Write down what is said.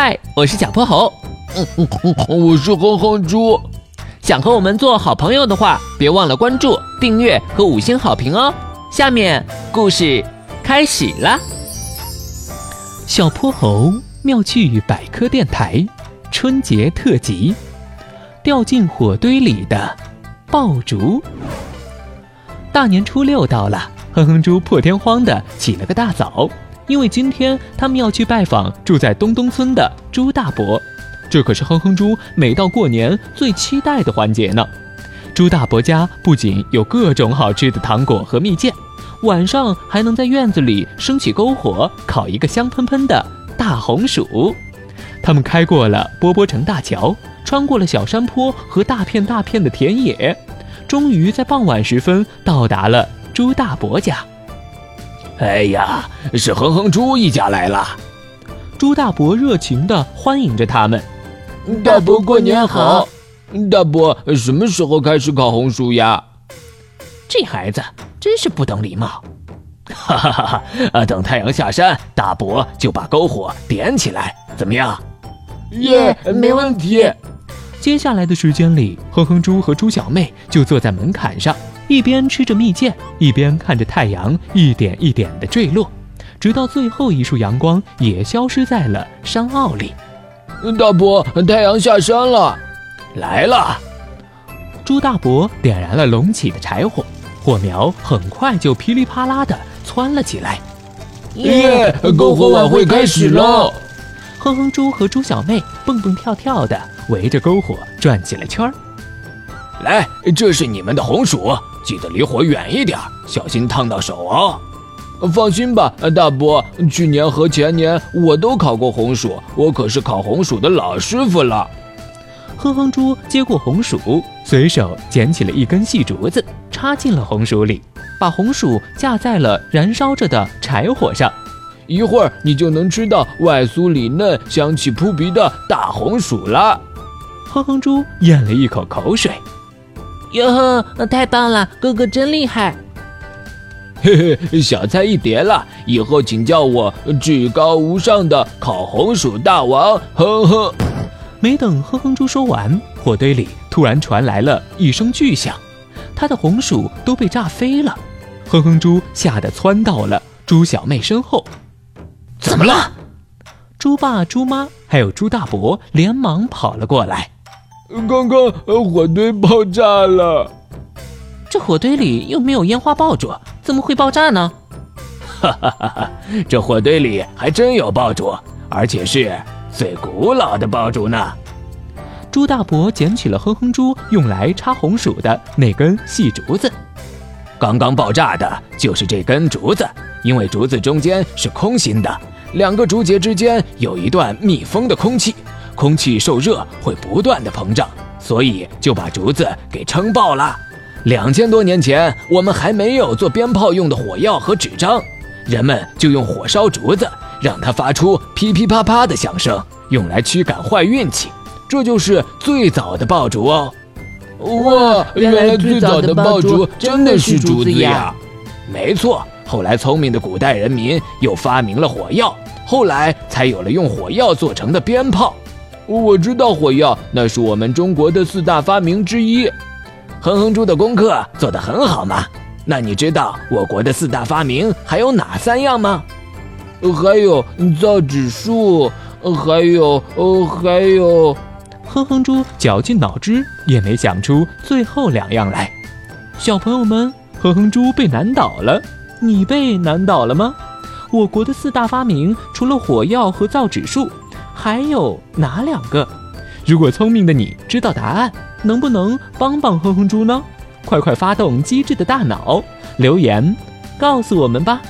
嗨，我是小泼猴。嗯嗯嗯，我是哼哼猪。想和我们做好朋友的话，别忘了关注、订阅和五星好评哦。下面故事开始了。小泼猴妙趣百科电台春节特辑：掉进火堆里的爆竹。大年初六到了，哼哼猪破天荒的起了个大早，因为今天他们要去拜访住在东东村的朱大伯。这可是哼哼猪每到过年最期待的环节呢。朱大伯家不仅有各种好吃的糖果和蜜饯，晚上还能在院子里升起篝火，烤一个香喷喷的大红薯。他们开过了波波城大桥，穿过了小山坡和大片大片的田野，终于在傍晚时分到达了朱大伯家。哎呀，是哼哼猪一家来了！猪大伯热情地欢迎着他们。大伯过年好！大伯什么时候开始烤红薯呀？这孩子真是不懂礼貌！哈哈哈哈！等太阳下山，大伯就把篝火点起来，怎么样？耶，没问题。接下来的时间里，哼哼猪和猪小妹就坐在门槛上，一边吃着蜜饯，一边看着太阳一点一点的坠落，直到最后一束阳光也消失在了山坳里。大伯，太阳下山了，来了。猪大伯点燃了隆起的柴火，火苗很快就噼里啪啦的窜了起来。耶！篝火晚会开始了！哼哼猪和猪小妹蹦蹦跳跳的围着篝火转起了圈儿。来，这是你们的红薯，记得离火远一点，小心烫到手哦。放心吧，大伯，去年和前年我都烤过红薯，我可是烤红薯的老师傅了。哼哼猪接过红薯，随手捡起了一根细竹子，插进了红薯里，把红薯架在了燃烧着的柴火上。一会儿你就能吃到外酥里嫩、香气扑鼻的大红薯了。哼哼猪咽了一口口水，哟呵，太棒了，哥哥真厉害！嘿嘿，小菜一碟了，以后请叫我至高无上的烤红薯大王。呵呵。没等哼哼猪说完，火堆里突然传来了一声巨响，他的红薯都被炸飞了。哼哼猪吓得窜到了猪小妹身后。怎么了？猪爸、猪妈还有猪大伯连忙跑了过来。刚刚火堆爆炸了。这火堆里又没有烟花爆竹，怎么会爆炸呢？哈哈哈哈！这火堆里还真有爆竹，而且是最古老的爆竹呢。朱大伯捡起了哼哼猪用来插红薯的那根细竹子，刚刚爆炸的就是这根竹子，因为竹子中间是空心的，两个竹节之间有一段密封的空气，空气受热会不断的膨胀，所以就把竹子给撑爆了。两千多年前，我们还没有做鞭炮用的火药和纸张，人们就用火烧竹子，让它发出噼噼啪啪的响声，用来驱赶坏运气。这就是最早的爆竹哦！哇，原来最早的爆竹真的是竹子呀！没错，后来聪明的古代人民又发明了火药，后来才有了用火药做成的鞭炮。我知道火药，那是我们中国的四大发明之一。哼哼猪的功课做得很好嘛？那你知道我国的四大发明还有哪三样吗？还有造纸术，还有哦，还有……哼哼猪绞尽脑汁也没想出最后两样来。小朋友们，哼哼猪被难倒了，你被难倒了吗？我国的四大发明除了火药和造纸术，还有哪两个？如果聪明的你知道答案。能不能帮帮哼哼猪呢？快快发动机智的大脑，留言告诉我们吧。